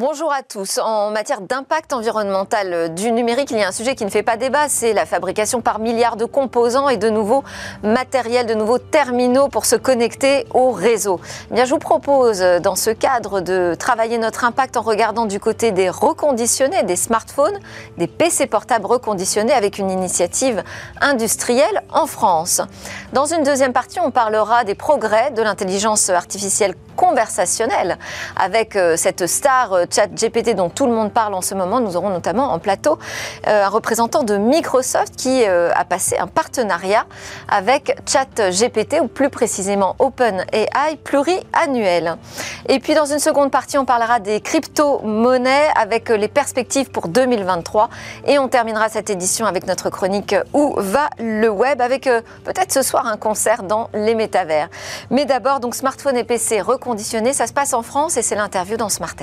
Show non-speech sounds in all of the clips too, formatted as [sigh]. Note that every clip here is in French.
Bonjour à tous. En matière d'impact environnemental du numérique, il y a un sujet qui ne fait pas débat, c'est la fabrication par milliards de composants et de nouveaux matériels, de nouveaux terminaux pour se connecter au réseau. Eh bien, je vous propose dans ce cadre de travailler notre impact en regardant du côté des reconditionnés, des smartphones, des PC portables reconditionnés avec une initiative industrielle en France. Dans une deuxième partie, on parlera des progrès de l'intelligence artificielle conversationnelle avec euh, cette star euh, chat GPT dont tout le monde parle en ce moment. Nous aurons notamment en plateau euh, un représentant de Microsoft qui a passé un partenariat avec chat GPT ou plus précisément OpenAI pluriannuel. Et puis dans une seconde partie, on parlera des crypto-monnaies avec les perspectives pour 2023 et on terminera cette édition avec notre chronique Où va le web? avec peut-être ce soir un concert dans les métavers. Mais d'abord donc smartphone et PC reconditionnés ça se passe en France et c'est l'interview dans Smart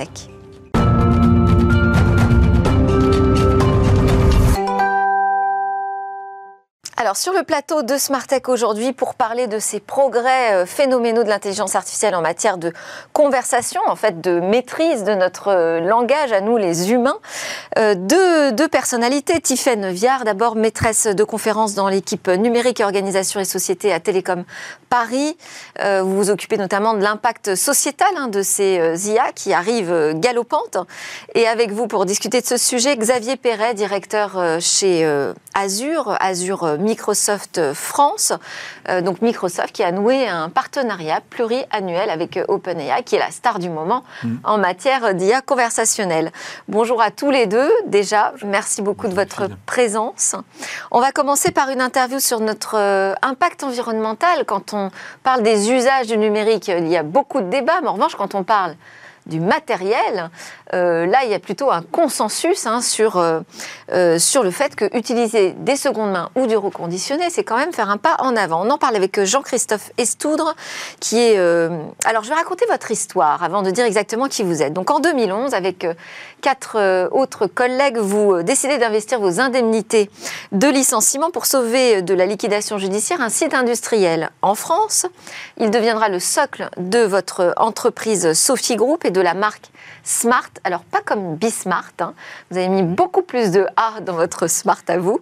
Alors sur le plateau de Smartech aujourd'hui pour parler de ces progrès euh, phénoménaux de l'intelligence artificielle en matière de conversation, en fait de maîtrise de notre euh, langage à nous les humains, euh, deux, personnalités. Tiffaine Viard, d'abord maîtresse de conférence dans l'équipe numérique organisation et société à Télécom Paris. vous vous occupez notamment de l'impact sociétal hein, de ces IA qui arrivent galopantes. Et avec vous pour discuter de ce sujet, Xavier Perret, directeur chez Azure, Azure Microsoft France. Euh, donc Microsoft qui a noué un partenariat pluriannuel avec euh, OpenAI, qui est la star du moment mm. en matière d'IA conversationnelle. Bonjour à tous les deux. Déjà, merci beaucoup de votre présence. On va commencer par une interview sur notre euh, impact environnemental. Quand on parle des usages du numérique, il y a beaucoup de débats, mais en revanche, quand on parle du matériel, euh, là, il y a plutôt un consensus hein, sur, euh, euh, sur le fait que utiliser des secondes mains ou du reconditionné, c'est quand même faire un pas en avant. On en parle avec Jean-Christophe Estoudre, qui est... Alors, je vais raconter votre histoire avant de dire exactement qui vous êtes. Donc, en 2011, avec quatre autres collègues, vous décidez d'investir vos indemnités de licenciement pour sauver de la liquidation judiciaire un site industriel en France. Il deviendra le socle de votre entreprise Sophie Group et de la marque Smart. Alors, pas comme Bismart, hein. vous avez mis beaucoup plus de A dans votre Smart à vous.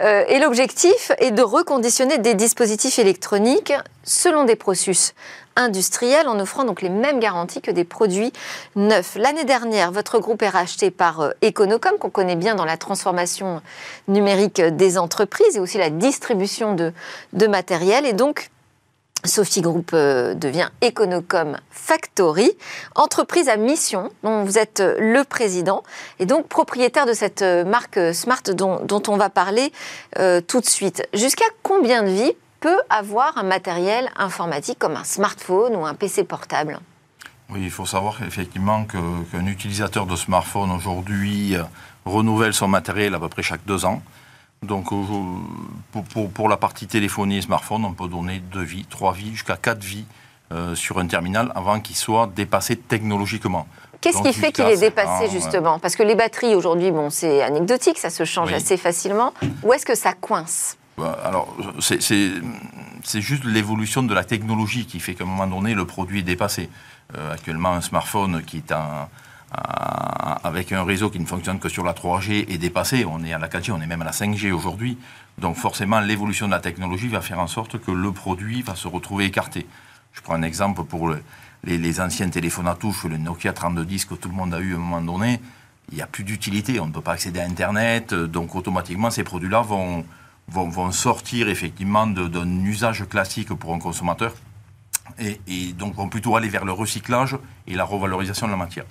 Euh, et l'objectif est de reconditionner des dispositifs électroniques selon des processus industriels en offrant donc les mêmes garanties que des produits neufs. L'année dernière, votre groupe est racheté par euh, Econocom, qu'on connaît bien dans la transformation numérique des entreprises et aussi la distribution de, de matériel. Et donc, Sophie Group euh, devient Econocom Factory, entreprise à mission dont vous êtes euh, le président et donc propriétaire de cette euh, marque Smart dont, on va parler tout de suite. Jusqu'à combien de vies peut avoir un matériel informatique comme un smartphone ou un PC portable? Oui, il faut savoir effectivement qu'un utilisateur de smartphone aujourd'hui renouvelle son matériel à peu près chaque deux ans. Donc pour, pour, la partie téléphonie et smartphone, on peut donner deux vies, trois vies, jusqu'à quatre vies euh, sur un terminal avant qu'il soit dépassé technologiquement. Qu'est-ce qui fait qu'il est dépassé justement? Parce que les batteries aujourd'hui, bon, c'est anecdotique, ça se change assez facilement. Où est-ce que ça coince? Bah, alors, c'est juste l'évolution de la technologie qui fait qu'à un moment donné, le produit est dépassé. Euh, actuellement, un smartphone qui est un, euh, avec un réseau qui ne fonctionne que sur la 3G est dépassé. On est à la 4G, on est même à la 5G aujourd'hui. Donc forcément, l'évolution de la technologie va faire en sorte que le produit va se retrouver écarté. Je prends un exemple pour les, anciens téléphones à touche, le Nokia 3210 que tout le monde a eu à un moment donné. Il n'y a plus d'utilité, on ne peut pas accéder à Internet. Donc automatiquement, ces produits-là vont, sortir effectivement d'un usage classique pour un consommateur et donc vont plutôt aller vers le recyclage et la revalorisation de la matière.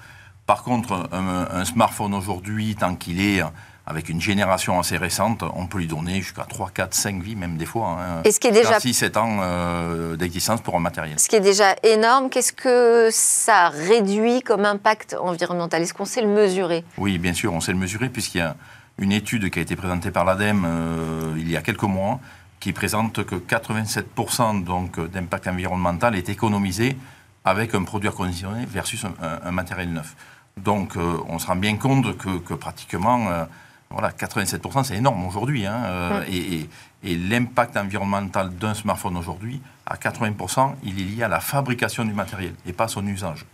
Par contre, un, smartphone aujourd'hui, tant qu'il est avec une génération assez récente, on peut lui donner jusqu'à 3, 4, 5 vies, même des fois. Hein, Et ce qui est déjà 6, 7 ans euh, d'existence pour un matériel. Ce qui est déjà énorme, qu'est-ce que ça réduit comme impact environnemental? Est-ce qu'on sait le mesurer? Oui, bien sûr, on sait le mesurer, puisqu'il y a une étude qui a été présentée par l'ADEME euh, il y a quelques mois, qui présente que 87% d'impact environnemental est économisé avec un produit reconditionné versus un matériel neuf. Donc euh, on se rend bien compte que, pratiquement euh, voilà, 87%, c'est énorme aujourd'hui. Hein, euh, et, l'impact environnemental d'un smartphone aujourd'hui, à 80%, il est lié à la fabrication du matériel et pas à son usage.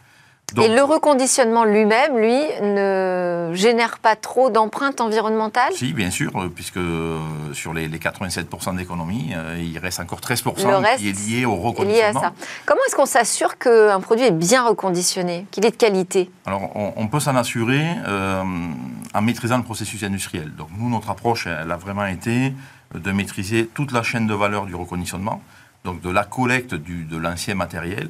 Et le reconditionnement lui-même, lui, ne génère pas trop d'empreintes environnementales? Si, bien sûr, euh, puisque euh, sur les, 87% d'économie, euh, il reste encore 13% qui est lié au reconditionnement. Lié à ça. Comment est-ce qu'on s'assure qu'un produit est bien reconditionné, qu'il est de qualité? Alors, on, peut s'en assurer en maîtrisant le processus industriel. Donc, nous, notre approche, elle a vraiment été de maîtriser toute la chaîne de valeur du reconditionnement, donc de la collecte de l'ancien matériel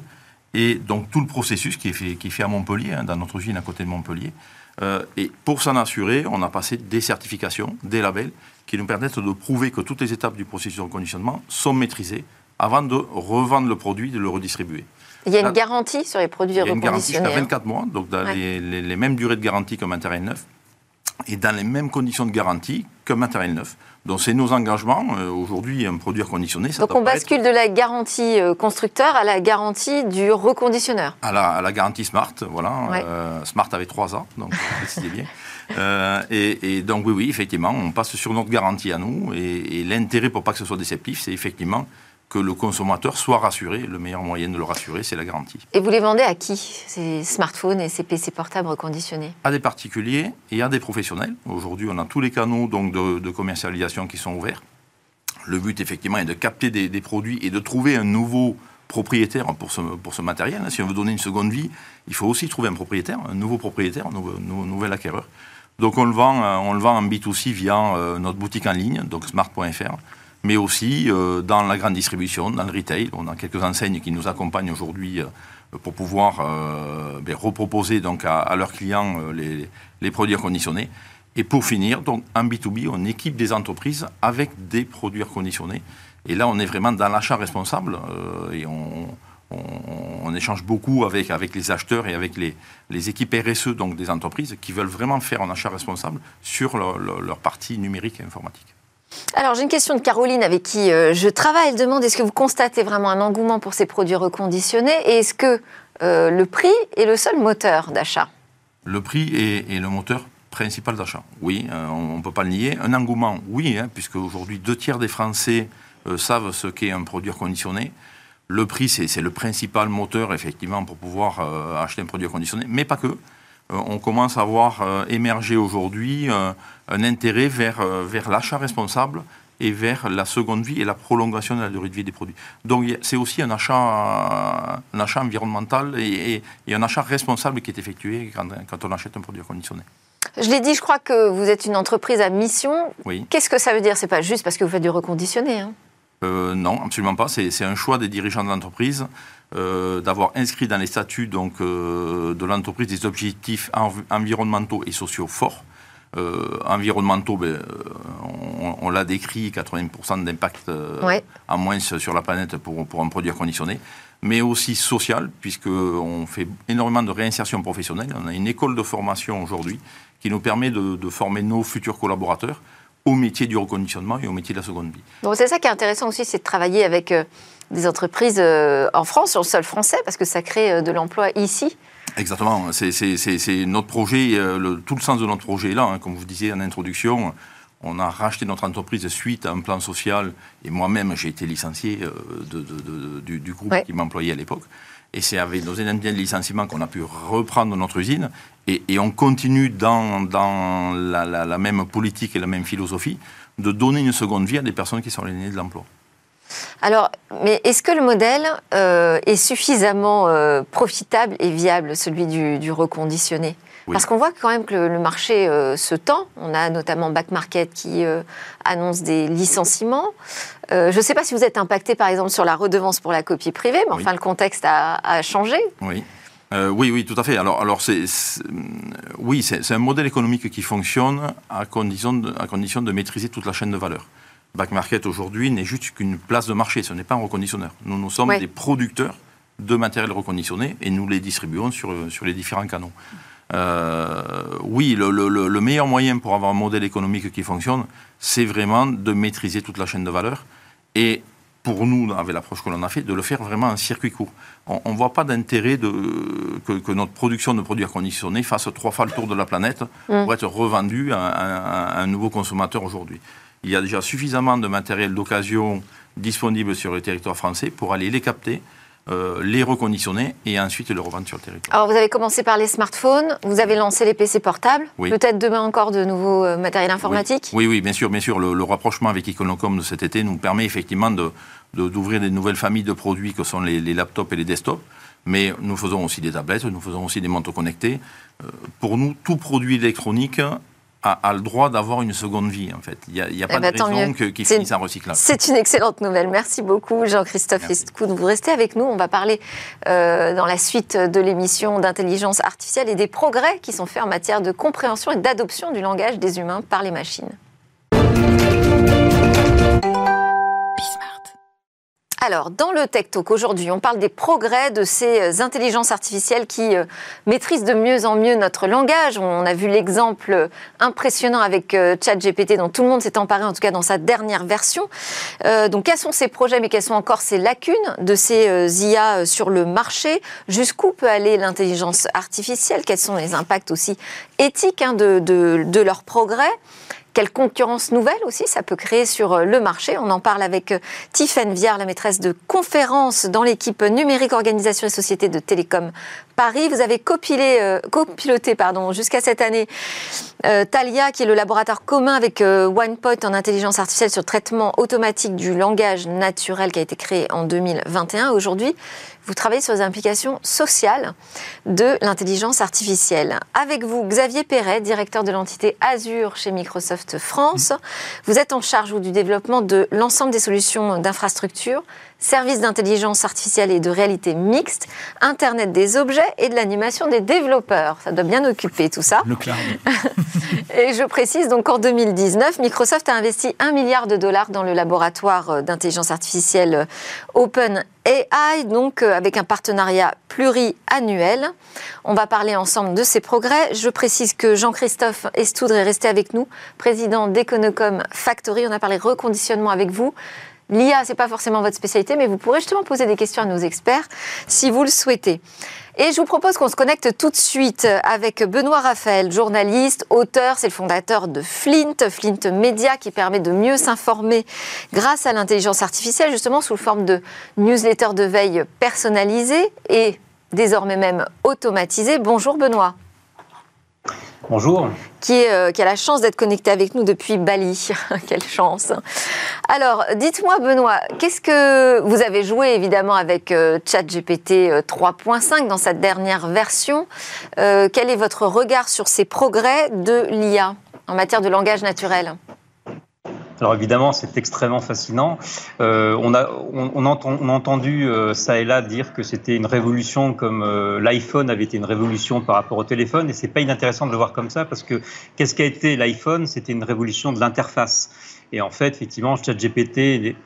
et donc tout le processus qui est fait, qui est fait à Montpellier, hein, dans notre usine à côté de Montpellier. Euh, et pour s'en assurer, on a passé des certifications, des labels, qui nous permettent de prouver que toutes les étapes du processus de reconditionnement sont maîtrisées avant de revendre le produit, de le redistribuer. Il y a une garantie sur les produits reconditionnés Il y a une garantie jusqu'à 24 mois, donc dans les, les, mêmes durées de garantie qu'un matériel neuf, et dans les mêmes conditions de garantie qu'un matériel neuf. Donc c'est nos engagements. Euh, aujourd'hui, un produit reconditionné, ça Donc on bascule de la garantie euh, constructeur à la garantie du reconditionneur. À la, garantie Smart, voilà. Euh, Smart avait trois ans, donc c'était bien. et, donc oui, oui, effectivement, on passe sur notre garantie à nous. Et, et l'intérêt pour pas que ce soit déceptif, c'est effectivement que le consommateur soit rassuré. Le meilleur moyen de le rassurer, c'est la garantie. Et vous les vendez à qui, ces smartphones et ces PC portables reconditionnés? À des particuliers et à des professionnels. Aujourd'hui, on a tous les canaux donc, de, commercialisation qui sont ouverts. Le but, effectivement, est de capter des, produits et de trouver un nouveau propriétaire pour ce, pour ce matériel. Si on veut donner une seconde vie, il faut aussi trouver un propriétaire, un nouveau propriétaire, un nouvel acquéreur. Donc on le vend, euh, on le vend en B2C via euh, notre boutique en ligne, donc smart.fr mais aussi euh, dans la grande distribution, dans le retail. On a quelques enseignes qui nous accompagnent aujourd'hui euh, pour pouvoir euh, ben, reproposer donc à, leurs clients les, produits reconditionnés. Et pour finir, donc en B2B, on équipe des entreprises avec des produits reconditionnés. Et là, on est vraiment dans l'achat responsable et on, on, échange beaucoup avec, avec les acheteurs et avec les, les, équipes RSE donc des entreprises qui veulent vraiment faire un achat responsable sur leur, leur partie numérique et informatique. Alors j'ai une question de Caroline avec qui euh, je travaille. Elle demande est-ce que vous constatez vraiment un engouement pour ces produits reconditionnés et est-ce que euh, le prix est le seul moteur d'achat? Le prix est, le moteur principal d'achat. Oui, euh, on ne peut pas le nier. Un engouement, oui, hein, puisque aujourd'hui deux tiers des Français savent ce qu'est un produit reconditionné. Le prix, c'est le principal moteur, effectivement, pour pouvoir acheter un produit reconditionné, mais pas que. on commence à voir émerger aujourd'hui un intérêt vers, euh, vers l'achat responsable et vers la seconde vie et la prolongation de la durée de vie des produits. Donc c'est aussi un achat, un achat environnemental et, un achat responsable qui est effectué quand, on achète un produit reconditionné. Je l'ai dit, je crois que vous êtes une entreprise à mission. Oui. Qu'est-ce que ça veut dire? C'est pas juste parce que vous faites du reconditionné. Hein? Euh, non, absolument pas. C'est un choix des dirigeants de l'entreprise euh, d'avoir inscrit dans les statuts donc, de l'entreprise des objectifs environnementaux et sociaux forts. Euh, environnementaux, ben, euh, on, l'a décrit, 80% d'impact euh, en moins sur la planète pour, pour un produit conditionné, mais aussi social, puisqu'on fait énormément de réinsertion professionnelle. On a une école de formation aujourd'hui qui nous permet de, former nos futurs collaborateurs au métier du reconditionnement et au métier de la seconde vie. C'est ça qui est intéressant aussi, c'est de travailler avec des entreprises en France, sur le sol français, parce que ça crée de l'emploi ici. Exactement, c'est notre projet, euh, tout le sens de notre projet est là, hein. comme vous disiez en introduction. On a racheté notre entreprise suite à un plan social et moi-même j'ai été licencié euh, du, groupe qui m'employait à l'époque. Et c'est avec nos indemnités de licenciement qu'on a pu reprendre notre usine et, on continue dans, la, même politique et la même philosophie de donner une seconde vie à des personnes qui sont alignées de l'emploi. Alors, mais est-ce que le modèle euh, est suffisamment euh, profitable et viable, celui du, reconditionné? Parce qu'on voit quand même que le, marché euh, se tend. On a notamment Back Market qui annonce des licenciements. je ne sais pas si vous êtes impacté, par exemple, sur la redevance pour la copie privée, mais enfin, le contexte a, changé. Oui. oui, oui, tout à fait. Alors, alors c'est, oui, c'est, un modèle économique qui fonctionne à condition, à condition de maîtriser toute la chaîne de valeur. Back Market aujourd'hui n'est juste qu'une place de marché, ce n'est pas un reconditionneur. Nous, nous sommes des producteurs de matériel reconditionné et nous les distribuons sur, sur les différents canaux. Euh, oui, le, le, meilleur moyen pour avoir un modèle économique qui fonctionne, c'est vraiment de maîtriser toute la chaîne de valeur et pour nous, avec l'approche que l'on a fait, de le faire vraiment en circuit court. On ne voit pas d'intérêt que, que, notre production de produits reconditionnés fasse trois fois le tour de la planète mmh. pour être revendue à un nouveau consommateur aujourd'hui il y a déjà suffisamment de matériel d'occasion disponible sur le territoire français pour aller les capter, euh, les reconditionner et ensuite les revendre sur le territoire. Alors vous avez commencé par les smartphones, vous avez lancé les PC portables, peut-être demain encore de nouveaux euh, matériels informatiques? Oui. oui, bien sûr, bien sûr. Le, rapprochement avec Econocom de cet été nous permet effectivement d'ouvrir de, d'ouvrir des nouvelles familles de produits que sont les, laptops et les desktops. Mais nous faisons aussi des tablettes, nous faisons aussi des manteaux connectés. Euh, pour nous, tout produit électronique a, le droit d'avoir une seconde vie, en fait. Il n'y a, a, pas eh ben, de raison qu'il finisse en recyclage. C'est une excellente nouvelle. Merci beaucoup, Jean-Christophe Escoud. Vous restez avec nous. On va parler euh, dans la suite de l'émission d'intelligence artificielle et des progrès qui sont faits en matière de compréhension et d'adoption du langage des humains par les machines. Alors, dans le Tech Talk aujourd'hui, on parle des progrès de ces euh, intelligences artificielles qui euh, maîtrisent de mieux en mieux notre langage. On a vu l'exemple impressionnant avec euh, ChatGPT dont tout le monde s'est emparé, en tout cas dans sa dernière version. donc, quels sont ces projets, mais quelles sont encore ces lacunes de ces IA sur le marché? Jusqu'où peut aller l'intelligence artificielle? Quels sont les impacts aussi éthiques hein, de, de leurs progrès? Quelle concurrence nouvelle aussi ça peut créer sur euh, le marché. On en parle avec euh, Tiffaine Viard, la maîtresse de conférence dans l'équipe numérique organisation et société de Télécom Paris. Vous avez euh, copiloté pardon, jusqu'à cette année Talia, qui est le laboratoire commun avec OnePoint en intelligence artificielle sur le traitement automatique du langage naturel qui a été créé en 2021. Aujourd'hui, vous travaillez sur les implications sociales de l'intelligence artificielle. Avec vous, Xavier Perret, directeur de l'entité Azure chez Microsoft France. Vous êtes en charge du développement de l'ensemble des solutions d'infrastructure services d'intelligence artificielle et de réalité mixte, Internet des objets et de l'animation des développeurs. Ça doit bien occuper tout ça. Le cloud. [laughs] et je précise donc qu'en 2019, Microsoft a investi un milliard de dollars dans le laboratoire euh, d'intelligence artificielle euh, Open AI, donc euh, avec un partenariat pluriannuel. On va parler ensemble de ces progrès. Je précise que Jean-Christophe Estoudre est resté avec nous, président d'Econocom Factory. On a parlé reconditionnement avec vous. L'IA, ce n'est pas forcément votre spécialité, mais vous pourrez justement poser des questions à nos experts si vous le souhaitez. Et je vous propose qu'on se connecte tout de suite avec Benoît Raphaël, journaliste, auteur, c'est le fondateur de Flint, Flint Media, qui permet de mieux s'informer grâce à l'intelligence artificielle, justement sous forme de newsletter de veille personnalisée et désormais même automatisée. Bonjour Benoît. Bonjour. Qui, euh, qui, a la chance d'être connecté avec nous depuis Bali. [laughs] Quelle chance. Alors, dites-moi, Benoît, qu'est-ce que vous avez joué évidemment avec euh, ChatGPT 3.5 euh, dans cette dernière version? Quel est votre regard sur ces progrès de l'IA en matière de langage naturel? Alors évidemment, c'est extrêmement fascinant. Euh, on, a, on, a entendu euh, ça et là dire que c'était une révolution comme euh, l'iPhone avait été une révolution par rapport au téléphone, et c'est pas inintéressant de le voir comme ça parce que qu'est-ce qu'a été l'iPhone? C'était une révolution de l'interface. Et en fait, effectivement, ChatGPT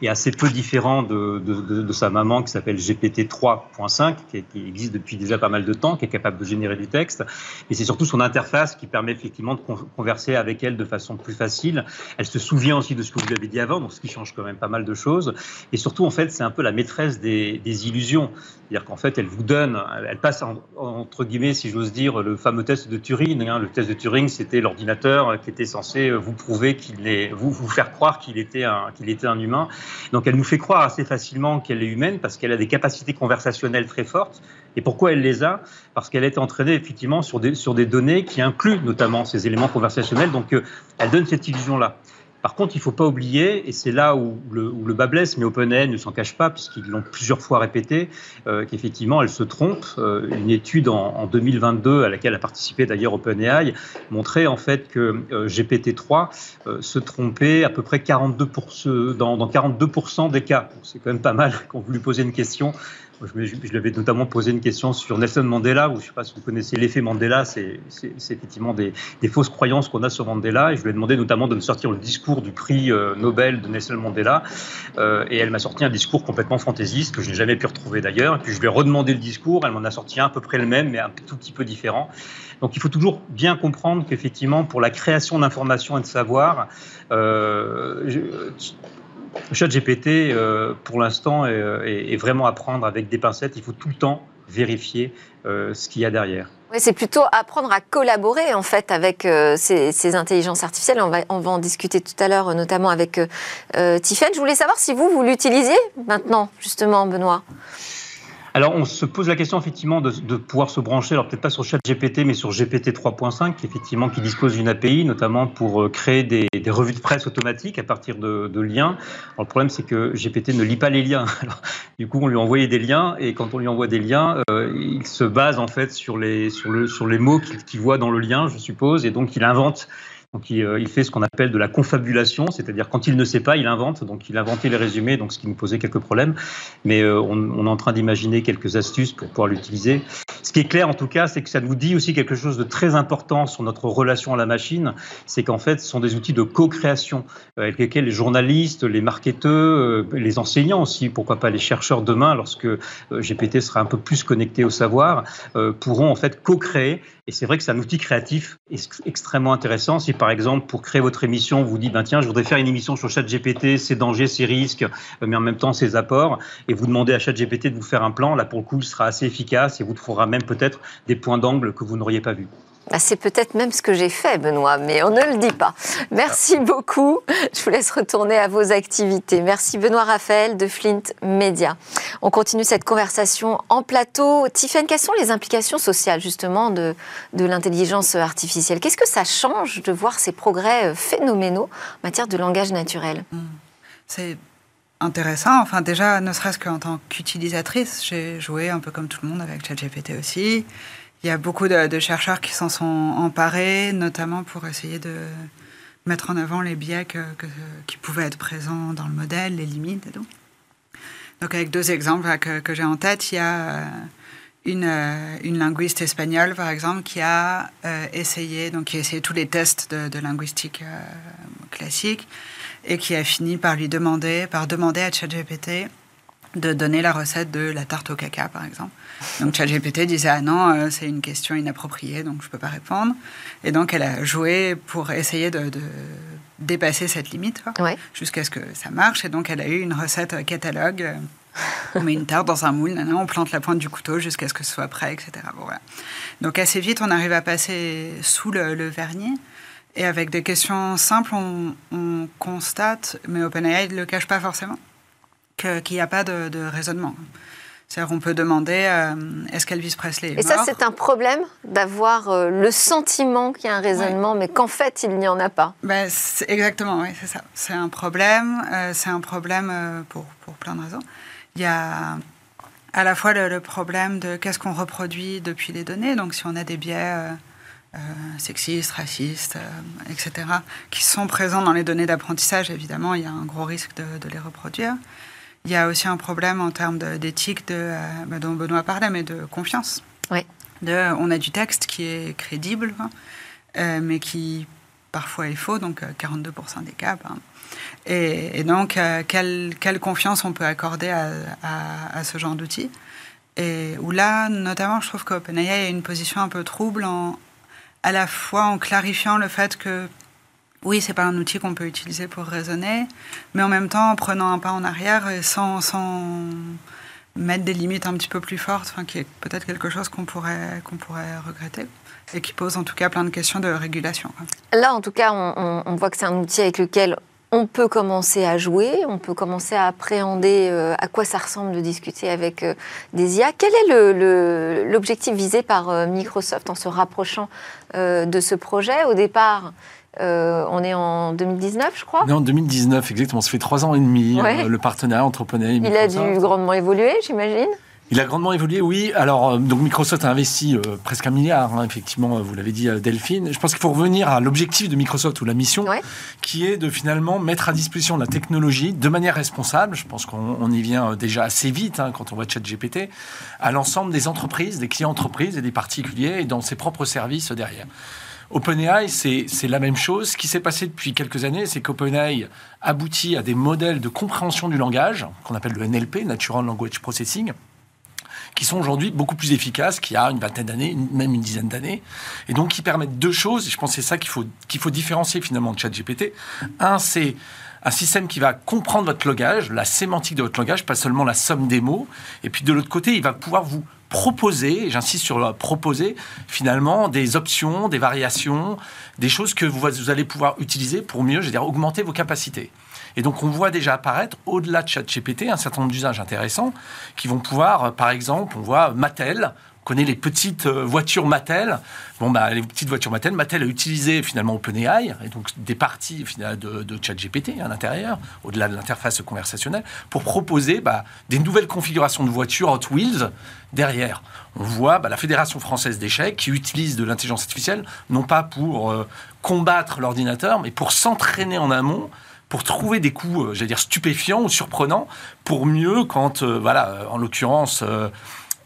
est assez peu différent de, sa maman qui s'appelle GPT 3.5, qui, existe depuis déjà pas mal de temps, qui est capable de générer du texte. Et c'est surtout son interface qui permet effectivement de converser avec elle de façon plus facile. Elle se souvient aussi de ce que vous avez dit avant, donc ce qui change quand même pas mal de choses. Et surtout, en fait, c'est un peu la maîtresse des, des illusions. C'est-à-dire qu'en fait, elle vous donne, elle passe entre guillemets, si j'ose dire, le fameux test de Turing. Hein. Le test de Turing, c'était l'ordinateur qui était censé vous prouver qu'il est, vous, vous faire croire qu'il était, un, était un humain. Donc elle nous fait croire assez facilement qu'elle est humaine parce qu'elle a des capacités conversationnelles très fortes. Et pourquoi elle les a? Parce qu'elle est entraînée effectivement sur des, sur des données qui incluent notamment ces éléments conversationnels. Donc euh, elle donne cette illusion-là. Par contre, il ne faut pas oublier, et c'est là où le, bas blesse, mais OpenAI ne s'en cache pas, puisqu'ils l'ont plusieurs fois répété, euh, qu'effectivement, elle se trompe. Euh, une étude en, en, 2022, à laquelle a participé d'ailleurs OpenAI, montrait en fait que euh, GPT-3 euh, se trompait à peu près 42%, dans, dans 42% des cas. C'est quand même pas mal [laughs] quand vous lui posez une question je, lui avais notamment posé une question sur Nelson Mandela, où je ne sais pas si vous connaissez l'effet Mandela, c'est effectivement des, des, fausses croyances qu'on a sur Mandela. Et je lui ai demandé notamment de me sortir le discours du prix euh, Nobel de Nelson Mandela. Euh, et elle m'a sorti un discours complètement fantaisiste, que je n'ai jamais pu retrouver d'ailleurs. Et puis je lui ai redemandé le discours, elle m'en a sorti un à peu près le même, mais un tout petit peu différent. Donc il faut toujours bien comprendre qu'effectivement, pour la création d'informations et de savoir, euh, je, le chat GPT, euh, pour l'instant, est, vraiment à prendre avec des pincettes. Il faut tout le temps vérifier euh, ce qu'il y a derrière. C'est plutôt apprendre à collaborer en fait avec euh, ces, intelligences artificielles. On va, en discuter tout à l'heure, notamment avec euh, Je voulais savoir si vous, vous l'utilisiez maintenant, justement, Benoît. Alors, on se pose la question effectivement de, de pouvoir se brancher, alors peut-être pas sur ChatGPT, mais sur GPT 3.5, qui effectivement qui dispose d'une API, notamment pour euh, créer des, des, revues de presse automatiques à partir de, de liens. Alors, le problème, c'est que GPT ne lit pas les liens. [laughs] Alors, du coup, on lui envoyait des liens, et quand on lui envoie des liens, euh, il se base en fait sur les, sur le, sur les mots qu'il qu voit dans le lien, je suppose, et donc il invente donc il, euh, il, fait ce qu'on appelle de la confabulation, c'est-à-dire quand il ne sait pas, il invente. Donc il a inventé les résumés, donc ce qui nous posait quelques problèmes. Mais euh, on, on, est en train d'imaginer quelques astuces pour pouvoir l'utiliser. Ce qui est clair en tout cas, c'est que ça nous dit aussi quelque chose de très important sur notre relation à la machine. C'est qu'en fait, ce sont des outils de co-création euh, avec lesquels les journalistes, les marketeurs, les enseignants aussi, pourquoi pas les chercheurs demain, lorsque GPT sera un peu plus connecté au savoir, pourront en fait co-créer. Et c'est vrai que c'est un outil créatif extrêmement intéressant. Si par exemple, pour créer votre émission, vous dites, ben, tiens, je voudrais faire une émission sur ChatGPT, ses dangers, ses risques, mais en même temps ses apports, et vous demandez à ChatGPT de vous faire un plan, là, pour le coup, il sera assez efficace et vous trouvera même peut-être des points d'angle que vous n'auriez pas vus. Bah, c'est peut-être même ce que j'ai fait, Benoît, mais on ne le dit pas. Merci beaucoup. Je vous laisse retourner à vos activités. Merci Benoît Raphaël de Flint Media. On continue cette conversation en plateau. Tiffany, quelles sont les implications sociales justement de, de l'intelligence artificielle? Qu'est-ce que ça change de voir ces progrès phénoménaux en matière de langage naturel? Mmh. C'est intéressant. Enfin, déjà, ne serait-ce qu'en tant qu'utilisatrice, j'ai joué un peu comme tout le monde avec ChatGPT aussi. Il y a beaucoup de, chercheurs qui s'en sont emparés, notamment pour essayer de mettre en avant les biais que, qui pouvaient être présents dans le modèle, les limites et tout. Donc, avec deux exemples que, que j'ai en tête, il y a une, une, linguiste espagnole, par exemple, qui a euh, essayé, donc qui a essayé tous les tests de, linguistique euh, classique et qui a fini par lui demander, par demander à ChatGPT de donner la recette de la tarte au caca, par exemple. Donc ChatGPT disait ah non, euh, c'est une question inappropriée, donc je peux pas répondre. Et donc elle a joué pour essayer de, de dépasser cette limite, ouais. jusqu'à ce que ça marche. Et donc elle a eu une recette catalogue. On met une tarte dans un moule, on plante la pointe du couteau jusqu'à ce que ce soit prêt, etc. Bon, voilà. Donc assez vite, on arrive à passer sous le, le vernier. Et avec des questions simples, on, on constate, mais OpenAI ne le cache pas forcément, qu'il n'y a pas de, de raisonnement. C'est-à-dire on peut demander euh, est-ce qu'Elvis Presley est Et ça, c'est un problème d'avoir euh, le sentiment qu'il y a un raisonnement, ouais. mais qu'en fait, il n'y en a pas. Ben, exactement, oui, c'est ça. C'est un problème. Euh, c'est un problème pour, pour plein de raisons. Il y a à la fois le, le problème de qu'est-ce qu'on reproduit depuis les données. Donc, si on a des biais sexistes, racistes, etc., qui sont présents dans les données d'apprentissage, évidemment, il y a un gros risque de, de les reproduire. Il y a aussi un problème en termes d'éthique euh, bah, dont Benoît parlait, mais de confiance. Oui. De, on a du texte qui est crédible, hein, euh, mais qui parfois est faux, donc 42% des cas. Hein. Et, et, donc, euh, quelle, quelle, confiance on peut accorder à, à, à ce genre d'outils? Et où là, notamment, je trouve qu'OpenAI a une position un peu trouble, en, à la fois en clarifiant le fait que oui, c'est pas un outil qu'on peut utiliser pour raisonner, mais en même temps en prenant un pas en arrière et sans, sans mettre des limites un petit peu plus fortes, enfin, qui est peut-être quelque chose qu'on pourrait, pourrait regretter et qui pose en tout cas plein de questions de régulation. Là, en tout cas, on, voit que c'est un outil avec lequel on peut commencer à jouer, on peut commencer à appréhender euh, à quoi ça ressemble de discuter avec euh, des IA. Quel est l'objectif visé par euh, Microsoft en se rapprochant de ce projet? Au départ, euh, on est en 2019, je crois. On est en 2019, exactement. Ça fait trois ans et demi, ouais. euh, le partenariat entre OpenAI et Microsoft. Il a dû grandement évoluer, j'imagine. Il a grandement évolué, oui. Alors, euh, donc Microsoft a investi euh, presque un milliard, hein, effectivement, vous l'avez dit, Delphine. Je pense qu'il faut revenir à l'objectif de Microsoft ou la mission, ouais. qui est de finalement mettre à disposition la technologie de manière responsable. Je pense qu'on y vient déjà assez vite hein, quand on voit ChatGPT, à l'ensemble des entreprises, des clients entreprises et des particuliers et dans ses propres services derrière. OpenAI, c'est la même chose. Ce qui s'est passé depuis quelques années, c'est qu'OpenAI aboutit à des modèles de compréhension du langage, qu'on appelle le NLP, Natural Language Processing, qui sont aujourd'hui beaucoup plus efficaces qu'il y a une vingtaine d'années, même une dizaine d'années, et donc qui permettent deux choses, et je pense que c'est ça qu'il faut, faut différencier finalement de ChatGPT. Un, c'est un système qui va comprendre votre langage, la sémantique de votre langage, pas seulement la somme des mots, et puis de l'autre côté, il va pouvoir vous proposer, j'insiste sur proposer, finalement des options, des variations, des choses que vous, allez pouvoir utiliser pour mieux, je veux dire, augmenter vos capacités. Et donc, on voit déjà apparaître, au-delà de ChatGPT, un certain nombre d'usages intéressants qui vont pouvoir, euh, par exemple, on voit Mattel, connaît les petites euh, voitures Mattel. Bon, bah, les petites voitures Mattel, Mattel a utilisé finalement OpenAI, et donc des parties finalement, de, ChatGPT à l'intérieur, au-delà de l'interface conversationnelle, pour proposer bah, des nouvelles configurations de voitures Hot Wheels derrière. On voit bah, la Fédération française d'échecs qui utilise de l'intelligence artificielle, non pas pour euh, combattre l'ordinateur, mais pour s'entraîner en amont pour trouver des coups, euh, j'allais dire, stupéfiants ou surprenants, pour mieux, quand, voilà, en l'occurrence,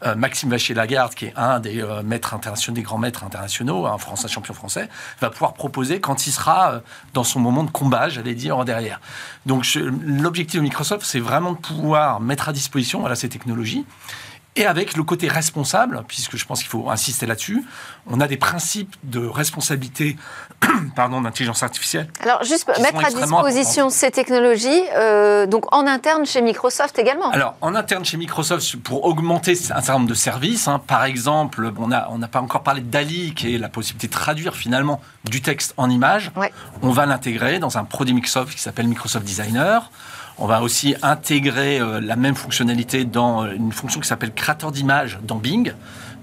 euh, Maxime Vachier-Lagarde, qui est un des euh, maîtres internationaux, des grands maîtres internationaux, un français, champion français, va pouvoir proposer quand il sera euh, dans son moment de combat, j'allais dire, derrière. Donc je- l'objectif de Microsoft, c'est vraiment de pouvoir mettre à disposition voilà, ces technologies. Et avec le côté responsable, puisque je pense qu'il faut insister là-dessus, on a des principes de responsabilité [clears throat] pardon, d'intelligence artificielle Alors, juste mettre à disposition ces technologies, euh, donc en interne chez Microsoft également. Alors, en interne chez Microsoft, pour augmenter un certain nombre de services, hein, par exemple, on n'a on pas encore parlé de DALI, qui est la possibilité de traduire finalement du texte en image. Ouais. On va l'intégrer dans un produit Microsoft qui s'appelle Microsoft Designer. On va aussi intégrer euh, la même fonctionnalité dans euh, une fonction qui s'appelle créateur d'image dans Bing.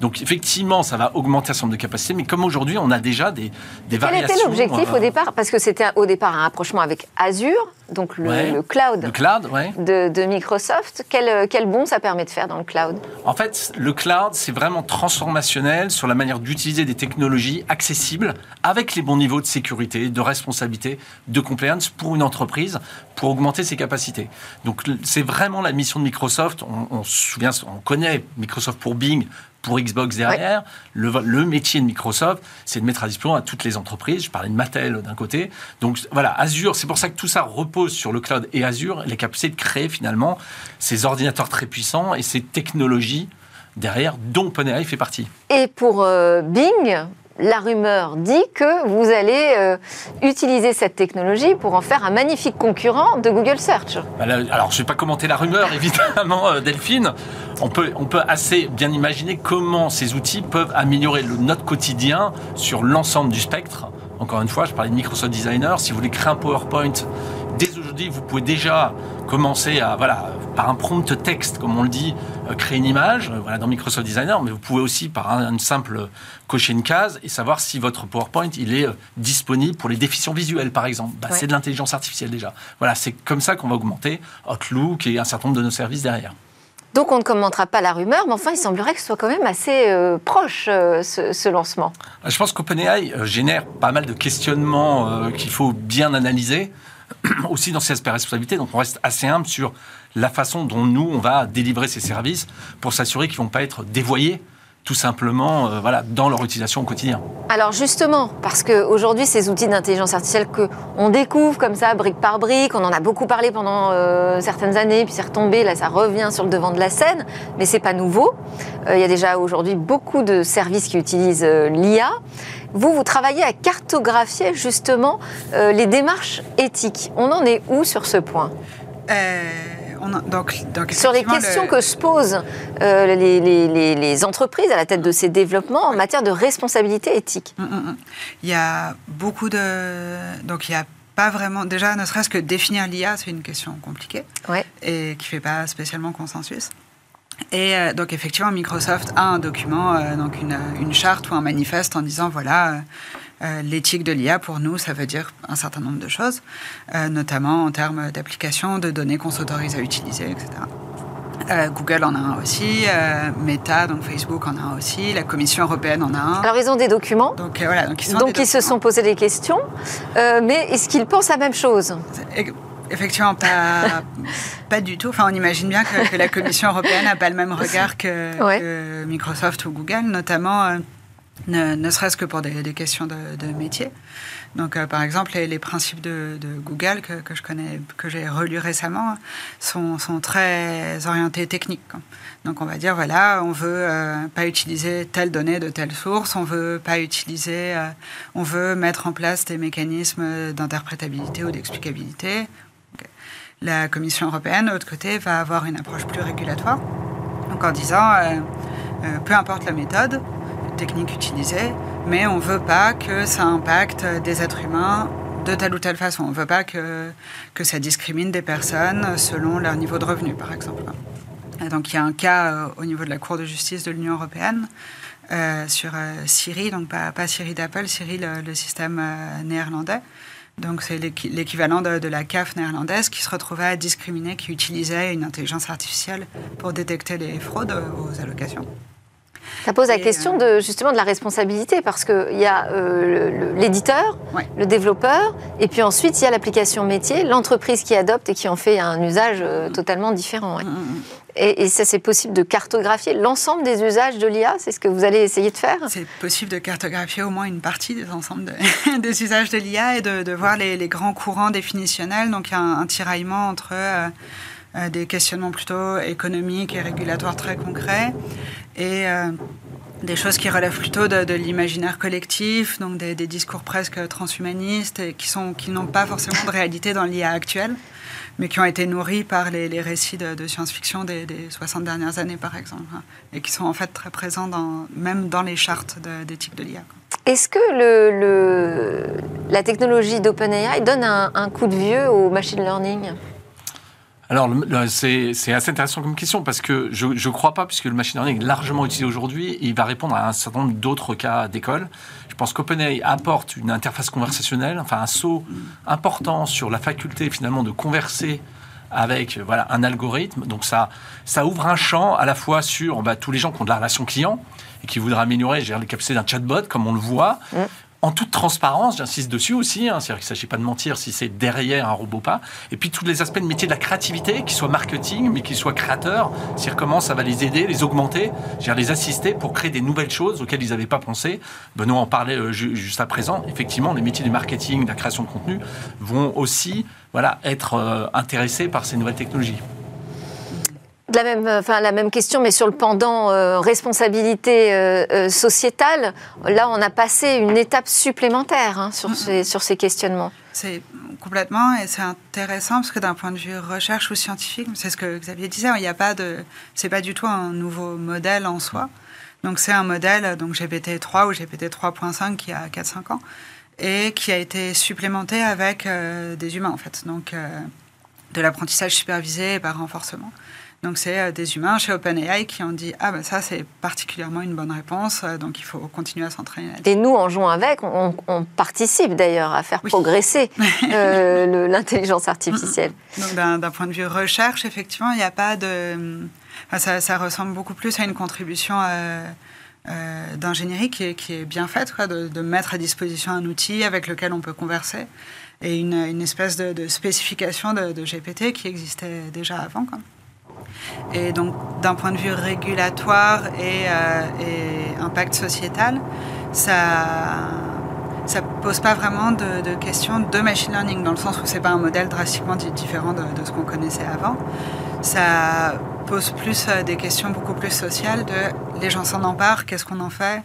Donc effectivement, ça va augmenter un certain nombre de capacités, mais comme aujourd'hui, on a déjà des, des Quel variations. était l'objectif euh, au départ Parce que c'était au départ un rapprochement avec Azure, donc le, Ouais. le cloud Le cloud, ouais. de, de Microsoft. Quel, euh, quel bon ça permet de faire dans le cloud En fait, le cloud, c'est vraiment transformationnel sur la manière d'utiliser des technologies accessibles avec les bons niveaux de sécurité, de responsabilité, de compliance pour une entreprise pour augmenter ses capacités. Donc, c'est vraiment la mission de Microsoft. On, on se souvient, on connaît Microsoft pour Bing, pour Xbox derrière. Le, le métier de Microsoft, c'est de mettre à disposition à toutes les entreprises. Je parlais de Mattel d'un côté. Donc voilà, Azure, c'est pour ça que tout ça repose sur le cloud et Azure, les capacités de créer finalement ces ordinateurs très puissants et ces technologies derrière, dont OpenAI fait partie. Et pour euh, Bing, la rumeur dit que vous allez euh, utiliser cette technologie pour en faire un magnifique concurrent de Google Search. Voilà, Alors, je ne vais pas commenter la rumeur, [laughs] évidemment, euh, Delphine. On peut, on peut assez bien imaginer comment ces outils peuvent améliorer le, notre quotidien sur l'ensemble du spectre. Encore une fois, je parlais de Microsoft Designer. Si vous voulez créer un PowerPoint, dès aujourd'hui, vous pouvez déjà commencer à, voilà, par un prompt texte, comme on le dit, euh, créer une image, euh, voilà, dans Microsoft Designer, mais vous pouvez aussi, par un, une simple cocher une case et savoir si votre PowerPoint, il est euh, disponible pour les déficients visuels, par exemple. Bah, Ouais. C'est de l'intelligence artificielle déjà. Voilà, c'est comme ça qu'on va augmenter Outlook et un certain nombre de nos services derrière. Donc on ne commentera pas la rumeur, mais enfin il semblerait que ce soit quand même assez euh, proche euh, ce, ce lancement. Je pense qu'OpenAI génère pas mal de questionnements euh, qu'il faut bien analyser, [clears throat] aussi dans ses aspects responsabilités. Donc on reste assez humble sur la façon dont nous, on va délivrer ces services pour s'assurer qu'ils ne vont pas être dévoyés, tout simplement, euh, voilà, dans leur utilisation au quotidien. Alors justement, parce qu'aujourd'hui, ces outils d'intelligence artificielle que on découvre comme ça, brique par brique, on en a beaucoup parlé pendant euh, certaines années, puis c'est retombé, là ça revient sur le devant de la scène, mais c'est pas nouveau. Euh, il y a déjà aujourd'hui beaucoup de services qui utilisent euh, l'IA. Vous, vous travaillez à cartographier justement euh, les démarches éthiques. On en est où sur ce point? Euh, on a- donc, donc Sur les questions le- que se posent euh, les, les- les- les entreprises à la tête de ces développements en matière de responsabilité éthique. Mm, mm, mm. Il y a beaucoup de. Donc, il n'y a pas vraiment. Déjà, ne serait-ce que définir l'IA, c'est une question compliquée Ouais. et qui ne fait pas spécialement consensus. Et euh, donc, effectivement, Microsoft a un document, euh, donc une, une charte ou un manifeste en disant voilà, euh, l'éthique de l'IA, pour nous, ça veut dire un certain nombre de choses, euh, notamment en termes d'application, de données qu'on s'autorise à utiliser, etc. Euh, Google en a un aussi, euh, Meta, donc Facebook en a un aussi, la Commission européenne en a un. Alors ils ont des documents. Donc euh, voilà, donc ils, sont Donc ils se sont posé des questions, mais est-ce qu'ils pensent la même chose? Effectivement, pas, [laughs] pas du tout. Enfin, on imagine bien que, que la Commission européenne n'a pas le même regard que, Ouais. que Microsoft ou Google, notamment ne, serait-ce que pour des, questions de, métier. Donc, euh, par exemple, les, principes de, Google que, je connais, que j'ai relus récemment, sont, très orientés techniques. quoi. Donc, on va dire voilà, on veut euh, pas utiliser telle donnée de telle source, on veut pas utiliser, euh, on veut mettre en place des mécanismes d'interprétabilité ou d'explicabilité. La Commission européenne, de l'autre côté, va avoir une approche plus régulatoire. Donc, en disant peu importe la méthode technique utilisée, mais on veut pas que ça impacte des êtres humains de telle ou telle façon. On ne veut pas que, que ça discrimine des personnes selon leur niveau de revenu, par exemple. Et donc il y a un cas euh, au niveau de la Cour de justice de l'Union européenne euh, sur euh, Siri, donc pas, Siri d'Apple, Siri le, système néerlandais. Donc c'est l'équi- l'équivalent de, de la CAF néerlandaise qui se retrouvait à discriminer, qui utilisait une intelligence artificielle pour détecter les fraudes aux allocations. Ça pose la question de, justement de la responsabilité parce qu'il y a euh, l'éditeur, Ouais. le développeur, et puis ensuite il y a l'application métier, l'entreprise qui adopte et qui en fait un usage euh, totalement différent. ouais. Mm, mm, mm. Et, et ça, c'est possible de cartographier l'ensemble des usages de l'IA C'est ce que vous allez essayer de faire? C'est possible de cartographier au moins une partie des ensembles de- [laughs] des usages de l'IA et de, de voir les, les grands courants définitionnels. Donc il y a un, un tiraillement entre euh, euh, des questionnements plutôt économiques et régulatoires très concrets et euh, des choses qui relèvent plutôt de, l'imaginaire collectif, donc des, discours presque transhumanistes et qui qui n'ont pas forcément de réalité dans l'IA actuelle, mais qui ont été nourris par les, récits de, science-fiction des, des 60 dernières années, par exemple, hein, et qui sont en fait très présents même dans les chartes d'éthique de, l'IA. Est-ce que le, la technologie d'OpenAI donne un coup de vieux au machine learning? Alors, c'est assez intéressant comme question parce que je ne crois pas, puisque le machine learning est largement utilisé aujourd'hui, il va répondre à un certain nombre d'autres cas d'école. Je pense qu'OpenAI apporte une interface conversationnelle, enfin un saut important sur la faculté finalement de converser avec voilà, un algorithme. Donc ça, ça ouvre un champ à la fois sur bah, tous les gens qui ont de la relation client et qui voudraient améliorer les capacités d'un chatbot, comme on le voit, en toute transparence, j'insiste dessus aussi, hein, c'est-à-dire qu'il ne s'agit pas de mentir si c'est derrière un robot pas, et puis tous les aspects de métier de la créativité, qui soient marketing, mais qui soient créateurs, c'est-à-dire comment ça va les aider, les augmenter, les assister pour créer des nouvelles choses auxquelles ils n'avaient pas pensé. Benoît en parlait euh, ju- juste à présent, effectivement, les métiers du marketing, de la création de contenu vont aussi voilà, être euh, intéressés par ces nouvelles technologies. De la même, enfin, la même question, mais sur le pendant euh, responsabilité euh, euh, sociétale, là, on a passé une étape supplémentaire hein, sur, ces, sur ces questionnements. C'est complètement, et c'est intéressant parce que d'un point de vue recherche ou scientifique, c'est ce que Xavier disait, il n'y a pas de, c'est pas du tout un nouveau modèle en soi. Donc c'est un modèle, donc GPT-3 ou GPT 3.5 qui a 4-5 ans et qui a été supplémenté avec euh, des humains en fait, donc euh, de l'apprentissage supervisé et par renforcement. Donc c'est euh, des humains chez OpenAI qui ont dit ah ben ça c'est particulièrement une bonne réponse, euh, donc il faut continuer à s'entraîner. Et nous, en jouant avec, on, on participe d'ailleurs à faire Oui. progresser [laughs] euh, l'intelligence artificielle. Donc d'un d'un point de vue recherche, effectivement, il n'y a pas de... enfin, ça, ça ressemble beaucoup plus à une contribution euh, euh, d'ingénierie qui est, qui est bien faite, quoi, de, de mettre à disposition un outil avec lequel on peut converser et une, une espèce de, de spécification de, de GPT qui existait déjà avant. Quoi. Et donc, d'un point de vue régulatoire et, euh, impact sociétal, ça ça pose pas vraiment de, questions de machine learning, dans le sens où c'est pas un modèle drastiquement di- différent de, de ce qu'on connaissait avant. Ça pose plus euh, des questions beaucoup plus sociales de les gens s'en emparent, qu'est-ce qu'on en fait,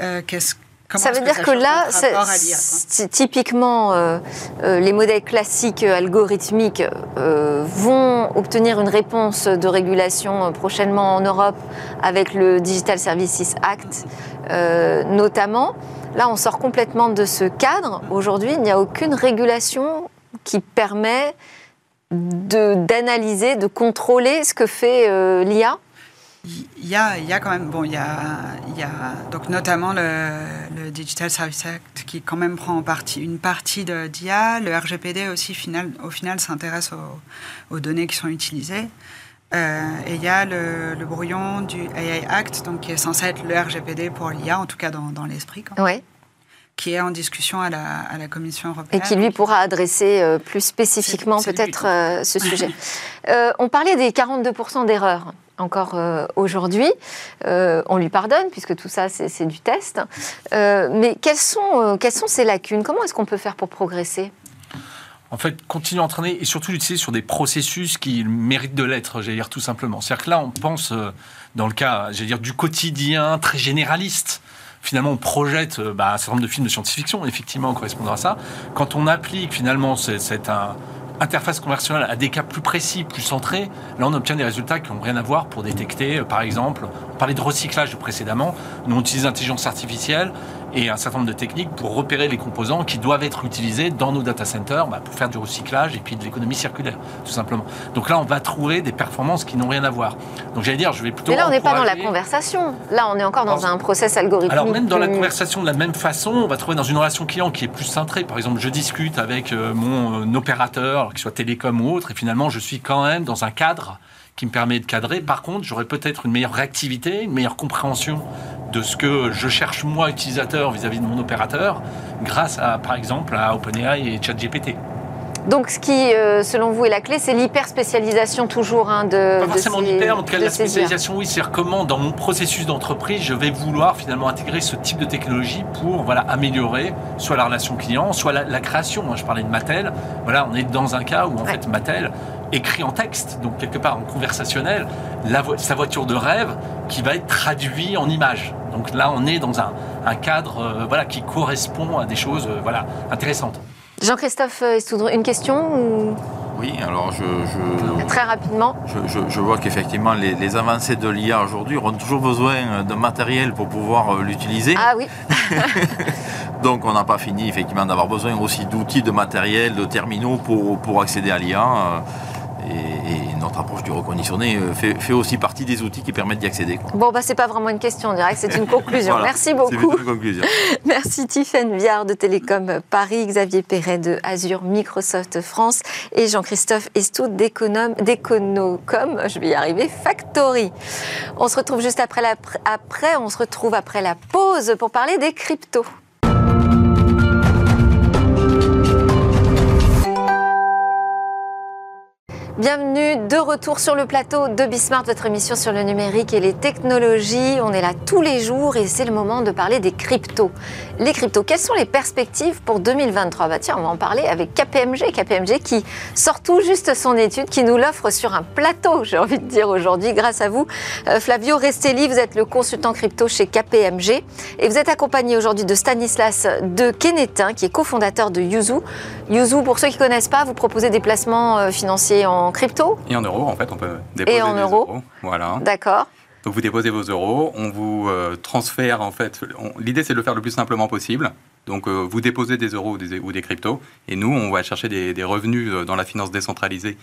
euh, qu'est-ce comment Ça veut dire que là, c'est- typiquement, euh, euh, les modèles classiques euh, algorithmiques euh, vont obtenir une réponse de régulation prochainement en Europe avec le Digital Services Act, notamment. Là, on sort complètement de ce cadre. Aujourd'hui, il n'y a aucune régulation qui permet de- d'analyser, de, contrôler ce que fait l'IA. Il y a, il y a quand même, bon, il y a, il y a donc notamment le, le Digital Service Act qui quand même prend en partie, une partie de d'IA. Le RGPD aussi, final, au final, s'intéresse aux, aux données qui sont utilisées. Euh, et il y a le, le brouillon du AI Act, donc qui est censé être le RGPD pour l'IA, en tout cas dans, dans l'esprit, Ouais. qui est en discussion à la, à la Commission Et européenne. qui lui pourra adresser euh, plus spécifiquement peut-être euh, ce sujet. On parlait des 42% d'erreurs encore euh, aujourd'hui. Euh, on lui pardonne puisque tout ça c'est du test. Euh, mais quelles sont, quelles sont ces lacunes? Comment est-ce qu'on peut faire pour progresser? En fait, continuer à entraîner et surtout l'utiliser sur des processus qui méritent de l'être, j'allais dire tout simplement. C'est-à-dire que là, on pense, dans le cas, j'allais dire, du quotidien très généraliste. Finalement, on projette bah, un certain nombre de films de science-fiction, effectivement, en correspondant à ça. Quand on applique finalement c'est un, interface conversationnelle à des cas plus précis, plus centrés, là on obtient des résultats qui n'ont rien à voir pour détecter, euh, par exemple, on parlait de recyclage précédemment, nous on utilise l'intelligence artificielle et un certain nombre de techniques pour repérer les composants qui doivent être utilisés dans nos data centers bah, pour faire du recyclage et puis de l'économie circulaire, tout simplement. Donc là, on va trouver des performances qui n'ont rien à voir. Donc j'allais dire, je vais plutôt. Mais là, on n'est pas dans la conversation. Là, on est encore dans un process algorithmique. Alors même dans la conversation de la même façon, on va trouver dans une relation client qui est plus centrée. Par exemple, je discute avec euh, mon euh, opérateur, qu'il soit télécom ou autre, et finalement, je suis quand même dans un cadre qui me permet de cadrer. Par contre, j'aurai peut-être une meilleure réactivité, une meilleure compréhension de ce que je cherche moi, utilisateur, vis-à-vis de mon opérateur, grâce à, par exemple, à OpenAI et ChatGPT. Donc, ce qui, euh, selon vous, est la clé, c'est l'hyper-spécialisation toujours hein, de. Pas forcément de l'hyper, en tout cas la spécialisation, oui. C'est-à-dire comment, dans mon processus d'entreprise, je vais vouloir finalement intégrer ce type de technologie pour voilà, améliorer soit la relation client, soit la, création. Moi, je parlais de Mattel. Voilà, on est dans un cas où, en fait, Mattel écrit en texte, donc quelque part en conversationnel, sa voiture de rêve qui va être traduit en image. Donc là, on est dans un, cadre euh, voilà, qui correspond à des choses euh, voilà, intéressantes. Jean-Christophe Estoudre, une question Oui, alors je, Très rapidement. Je, vois qu'effectivement, les, avancées de l'IA aujourd'hui auront toujours besoin de matériel pour pouvoir euh, l'utiliser. Ah oui [laughs] Donc on n'a pas fini effectivement d'avoir besoin aussi d'outils, de matériel, de terminaux pour, pour accéder à l'IA et, notre approche du reconditionné euh, fait, aussi partie des outils qui permettent d'y accéder. Bon, bah, c'est pas vraiment une question, on dirait que c'est une [laughs] conclusion. Merci beaucoup. Une conclusion. [laughs] Merci Tiffaine Viard de Télécom Paris, Xavier Perret de Azure Microsoft France et Jean-Christophe Estout d'Econocom, je vais y arriver, Factory. On se retrouve juste après, la, après, on se retrouve après la pause pour parler des cryptos. Bienvenue de retour sur le plateau de Bismart, votre émission sur le numérique et les technologies. On est là tous les jours et c'est le moment de parler des cryptos. Les cryptos, quelles sont les perspectives pour 2023 Bah on va en parler avec KPMG. KPMG qui sort tout juste son étude, qui nous l'offre sur un plateau, j'ai envie de dire aujourd'hui, grâce à vous. Euh, Flavio Restelli, vous êtes le consultant crypto chez KPMG et vous êtes accompagné aujourd'hui de Stanislas de Kenetin, qui est cofondateur de Yuzu. Yuzu, pour ceux qui ne connaissent pas, vous proposez des placements euh, financiers en crypto Et en euros, en fait, on peut déposer Et en euros. Voilà. D'accord. Donc vous déposez vos euros, on vous euh, transfère en fait. L'idée c'est de le faire le plus simplement possible. Donc euh, vous déposez des euros ou des, ou des, cryptos, et nous on va chercher des, des revenus euh, dans la finance décentralisée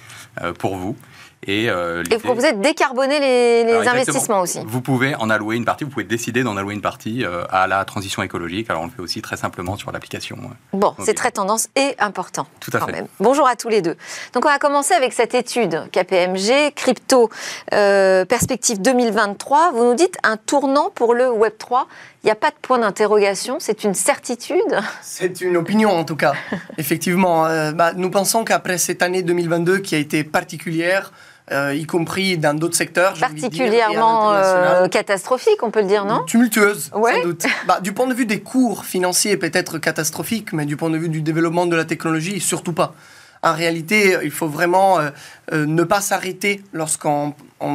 pour vous. Et, euh, et vous proposez de décarboner les, les investissements aussi. Vous pouvez en allouer une partie, vous pouvez décider d'en allouer une partie euh, à la transition écologique. Alors on le fait aussi très simplement sur l'application. Bon, c'est très tendance et important. Tout à quand fait. Même. Bonjour à tous les deux. Donc on va commencer avec cette étude KPMG, Crypto euh, Perspective 2023. Vous nous dites un tournant pour le Web 3. Il n'y a pas de point d'interrogation, c'est une certitude C'est une opinion en tout cas. [laughs] Effectivement, bah, nous pensons qu'après cette année 2022 qui a été particulière, euh, y compris dans d'autres secteurs. Particulièrement euh, catastrophique, on peut le dire, non? Tumultueuse, sans doute. Bah, du point de vue des cours financiers, peut-être catastrophique, mais du point de vue du développement de la technologie, surtout pas. En réalité, il faut vraiment euh, ne pas s'arrêter lorsqu'on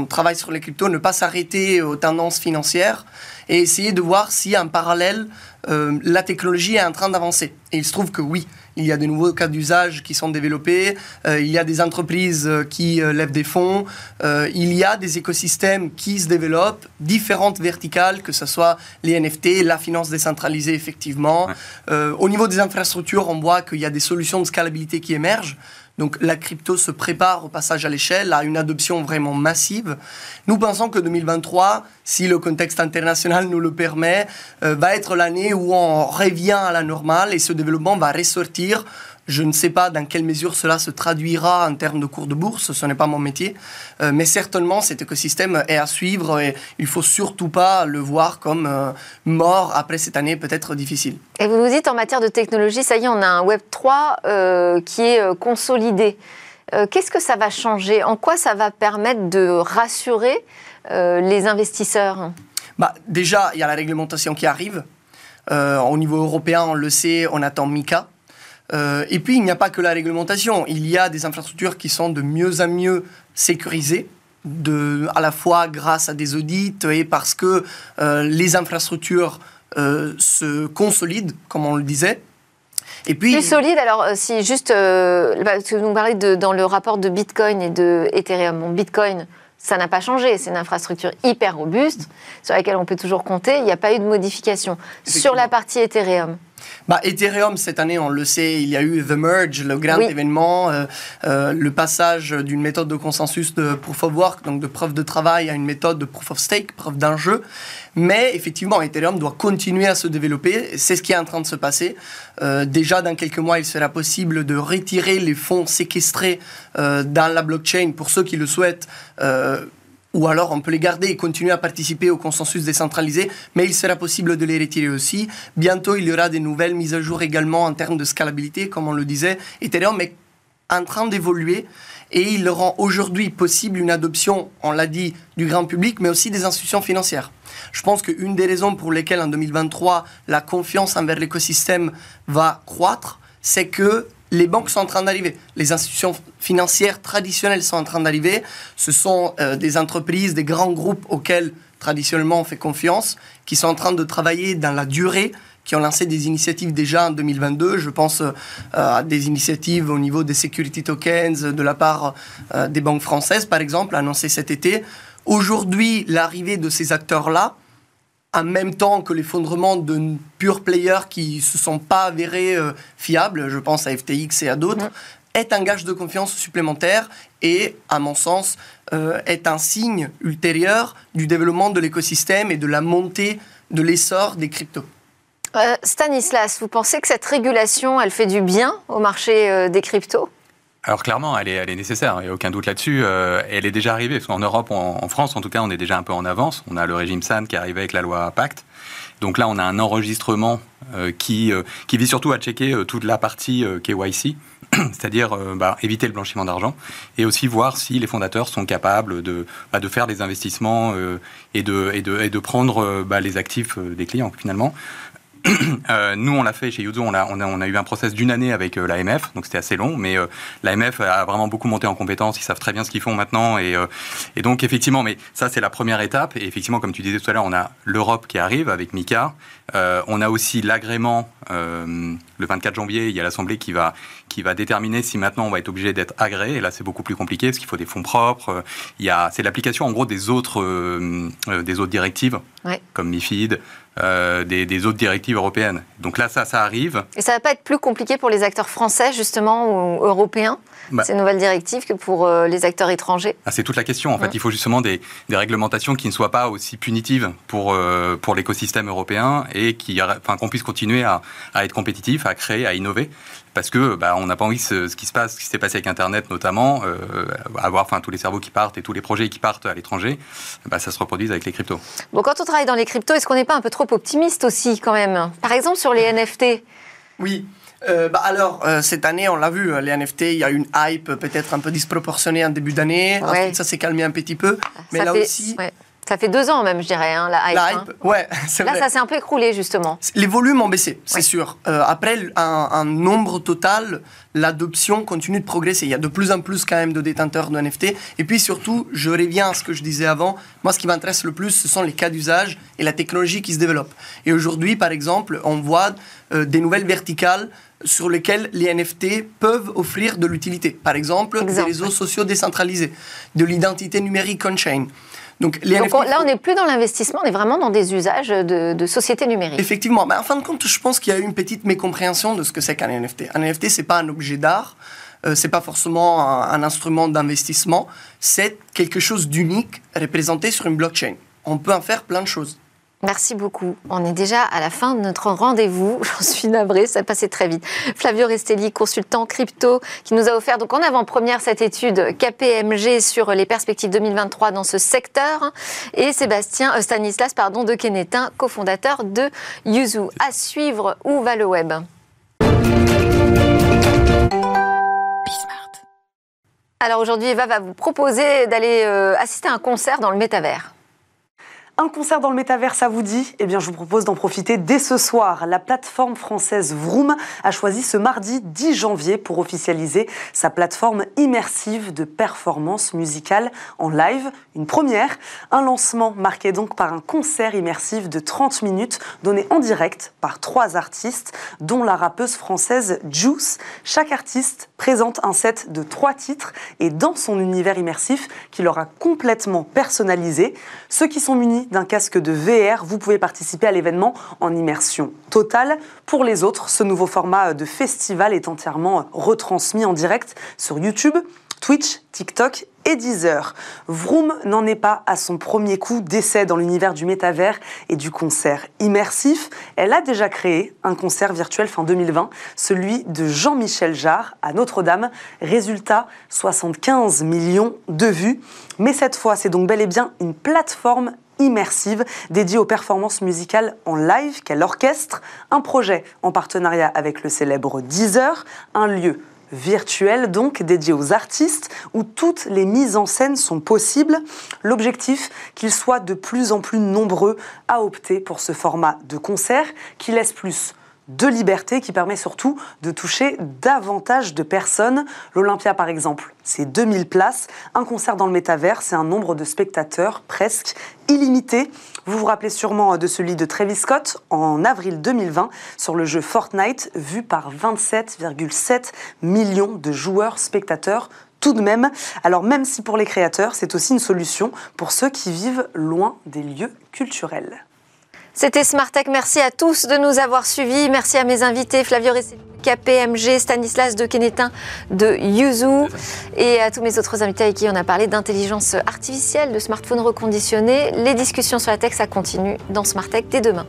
travaille sur les cryptos, ne pas s'arrêter aux tendances financières et essayer de voir si en parallèle, la technologie est en train d'avancer. Et il se trouve que oui il y a de nouveaux cas d'usage qui sont développés, euh, il y a des entreprises euh, qui euh, lèvent des fonds, il y a des écosystèmes qui se développent, différentes verticales, que ce soit les NFT, la finance décentralisée effectivement. au niveau des infrastructures, on voit qu'il y a des solutions de scalabilité qui émergent. Donc la crypto se prépare au passage à l'échelle, à une adoption vraiment massive. Nous pensons que 2023, si le contexte international nous le permet, euh, va être l'année où on revient à la normale et ce développement va ressortir je ne sais pas dans quelle mesure cela se traduira en termes de cours de bourse, ce n'est pas mon métier, euh, mais certainement cet écosystème est à suivre et il faut surtout pas le voir comme euh, mort après cette année peut-être difficile. Et vous nous dites en matière de technologie, ça y est, on a un Web 3 euh, qui est consolidé. Qu'est-ce que ça va changer? En quoi ça va permettre de rassurer les investisseurs? Bah, Déjà, il y a la réglementation qui arrive. au niveau européen, on le sait, on attend MICA, euh, et puis, il n'y a pas que la réglementation. Il y a des infrastructures qui sont de mieux en mieux sécurisées, de, à la fois grâce à des audits et parce que euh, les infrastructures euh, se consolident, comme on le disait. Et puis, Plus solide, alors si juste, euh, parce que vous nous parlez de, dans le rapport de Bitcoin et de Ethereum. Bon, Bitcoin, ça n'a pas changé, c'est une infrastructure hyper robuste sur laquelle on peut toujours compter, il n'y a pas eu de modification. Sur la partie Ethereum, Bah, Ethereum, cette année, on le sait, il y a eu The Merge, le grand Oui. événement, euh, euh, le passage d'une méthode de consensus de proof of work, donc de preuve de travail, à une méthode de proof of stake, preuve d'un jeu. Mais effectivement, Ethereum doit continuer à se développer. C'est ce qui est en train de se passer. Euh, déjà, dans quelques mois, il sera possible de retirer les fonds séquestrés dans la blockchain pour ceux qui le souhaitent. Ou alors on peut les garder et continuer à participer au consensus décentralisé, mais il sera possible de les retirer aussi. Bientôt, il y aura des nouvelles mises à jour également en termes de scalabilité, comme on le disait. Ethereum est en train d'évoluer et il rend aujourd'hui possible une adoption, on l'a dit, du grand public, mais aussi des institutions financières. Je pense qu'une des raisons pour lesquelles en 2023 la confiance envers l'écosystème va croître, c'est que les banques sont en train d'arriver. Les institutions financières traditionnelles sont en train d'arriver. Ce sont euh, des entreprises, des grands groupes auxquels traditionnellement on fait confiance, qui sont en train de travailler dans la durée, qui ont lancé des initiatives déjà en 2022. Je pense euh, à des initiatives au niveau des security tokens de la part euh, des banques françaises, par exemple, annoncées cet été. Aujourd'hui, l'arrivée de ces acteurs-là, en même temps que l'effondrement de pure players qui ne se sont pas avérés euh, fiables, je pense à FTX et à d'autres, est un gage de confiance supplémentaire et, à mon sens, euh, est un signe ultérieur du développement de l'écosystème et de la montée de l'essor des cryptos. Euh, Stanislas, vous pensez que cette régulation, elle fait du bien au marché des cryptos? Alors clairement, elle est, elle est nécessaire, il n'y a aucun doute là-dessus. Euh, elle est déjà arrivée, parce qu'en Europe, en, France en tout cas, on est déjà un peu en avance. On a le régime SAN qui est arrivé avec la loi Pacte. Donc là, on a un enregistrement euh, qui, euh, qui vise surtout à checker euh, toute la partie euh, KYC, [clears throat] c'est-à-dire euh, bah, éviter le blanchiment d'argent, et aussi voir si les fondateurs sont capables de, bah, de faire des investissements et, de, et, de, et de prendre bah, les actifs des clients finalement. [clears throat] Euh, nous, on l'a fait chez Yuzo, on a, on a, on a eu un process d'une année avec euh, l'AMF, donc c'était assez long, mais euh, l'AMF a vraiment beaucoup monté en compétences, ils savent très bien ce qu'ils font maintenant, et, et donc effectivement, mais ça c'est la première étape, et effectivement, comme tu disais tout à l'heure, on a l'Europe qui arrive avec Euh, on a aussi l'agrément, le 24 janvier, il y a l'Assemblée qui va, qui va déterminer si maintenant on va être obligé d'être agréé, et là c'est beaucoup plus compliqué, parce qu'il faut des fonds propres, il y a, c'est l'application en gros des autres, euh, des autres directives, Ouais. comme MIFID, euh, des, des autres directives européennes. Donc là, ça, ça arrive. Et ça va pas être plus compliqué pour les acteurs français, justement, ou européens, Bah. ces nouvelles directives, que pour euh, les acteurs étrangers Ah, c'est toute la question. En fait, il faut justement des, des réglementations qui ne soient pas aussi punitives pour, euh, pour l'écosystème européen et qui, enfin, qu'on puisse continuer à, à être compétitif, à créer, à innover. Parce que bah, on n'a pas envie ce, ce qui se passe, ce qui s'est passé avec Internet notamment, euh, avoir enfin tous les cerveaux qui partent et tous les projets qui partent à l'étranger, bah, ça se reproduise avec les cryptos. Bon, quand on travaille dans les cryptos, est-ce qu'on n'est pas un peu trop optimiste aussi, quand même? Par exemple, sur les NFT. Oui. Euh, bah alors, euh, cette année, on l'a vu, euh, les NFT, il y a une hype peut-être un peu disproportionnée en début d'année. Ouais. Ensuite, ça s'est calmé un petit peu. Mais ça là fait, aussi, ouais. Ça fait deux ans même, je dirais, hein, la hype. la hein. ouais, [laughs] Là, vrai. ça s'est un peu écroulé, justement. Les volumes ont baissé, c'est Ouais. sûr. Euh, après, un, un nombre total, l'adoption continue de progresser. Il y a de plus en plus quand même de détenteurs de NFT. Et puis surtout, je reviens à ce que je disais avant. Moi, ce qui m'intéresse le plus, ce sont les cas d'usage et la technologie qui se développe. Et aujourd'hui, par exemple, on voit euh, des nouvelles verticales sur lesquelles les NFT peuvent offrir de l'utilité. Par exemple, Exemple. des réseaux sociaux décentralisés, de l'identité numérique on-chain. Donc, les Donc NFT, on- là, on n'est plus dans l'investissement, on est vraiment dans des usages de, de sociétés numériques. Effectivement, mais en fin de compte, je pense qu'il y a eu une petite mécompréhension de ce que c'est qu'un NFT. Un NFT, c'est pas un objet d'art, euh, c'est pas forcément un, un instrument d'investissement, c'est quelque chose d'unique représenté sur une blockchain. On peut en faire plein de choses. Merci beaucoup. On est déjà à la fin de notre rendez-vous. [laughs] J'en suis navrée, ça passait très vite. Flavio Restelli, consultant crypto, qui nous a offert donc en avant-première cette étude KPMG sur les perspectives 2023 dans ce secteur. Et Sébastien euh, Stanislas pardon, de Kenetin, cofondateur de Yuzu. À suivre, où va le web? Alors aujourd'hui, Eva va vous proposer d'aller euh, assister à un concert dans le métavers. Un concert dans le métavers, ça vous dit Eh bien, je vous propose d'en profiter dès ce soir. La plateforme française Vroom a choisi ce mardi 10 janvier pour officialiser sa plateforme immersive de performance musicale en live. Une première, un lancement marqué donc par un concert immersif de 30 minutes donné en direct par trois artistes, dont la rappeuse française Juice. Chaque artiste présente un set de trois titres et dans son univers immersif qui leur a complètement personnalisé. Ceux qui sont munis d'un casque de VR, vous pouvez participer à l'événement en immersion totale. Pour les autres, ce nouveau format de festival est entièrement retransmis en direct sur YouTube, Twitch, TikTok et Deezer. Vroom n'en est pas à son premier coup d'essai dans l'univers du métavers et du concert immersif. Elle a déjà créé un concert virtuel fin 2020, celui de Jean-Michel Jarre à Notre-Dame. Résultat, 75 millions de vues. Mais cette fois, c'est donc bel et bien une plateforme immersive dédiée aux performances musicales en live qu'elle orchestre, un projet en partenariat avec le célèbre Deezer, un lieu virtuel donc dédié aux artistes où toutes les mises en scène sont possibles. L'objectif qu'ils soient de plus en plus nombreux à opter pour ce format de concert qui laisse plus de liberté qui permet surtout de toucher davantage de personnes. L'Olympia, par exemple, c'est 2000 places. Un concert dans le métavers, c'est un nombre de spectateurs presque illimité. Vous vous rappelez sûrement de celui de Travis Scott en avril 2020 sur le jeu Fortnite, vu par 27,7 millions de joueurs spectateurs tout de même. Alors même si pour les créateurs, c'est aussi une solution pour ceux qui vivent loin des lieux culturels. C'était Smartech. Merci à tous de nous avoir suivis. Merci à mes invités, Flavio Ressé, KPMG, Stanislas de Kenetin de Yuzu et à tous mes autres invités avec qui on a parlé d'intelligence artificielle, de smartphones reconditionnés. Les discussions sur la tech, ça continue dans Smartech dès demain.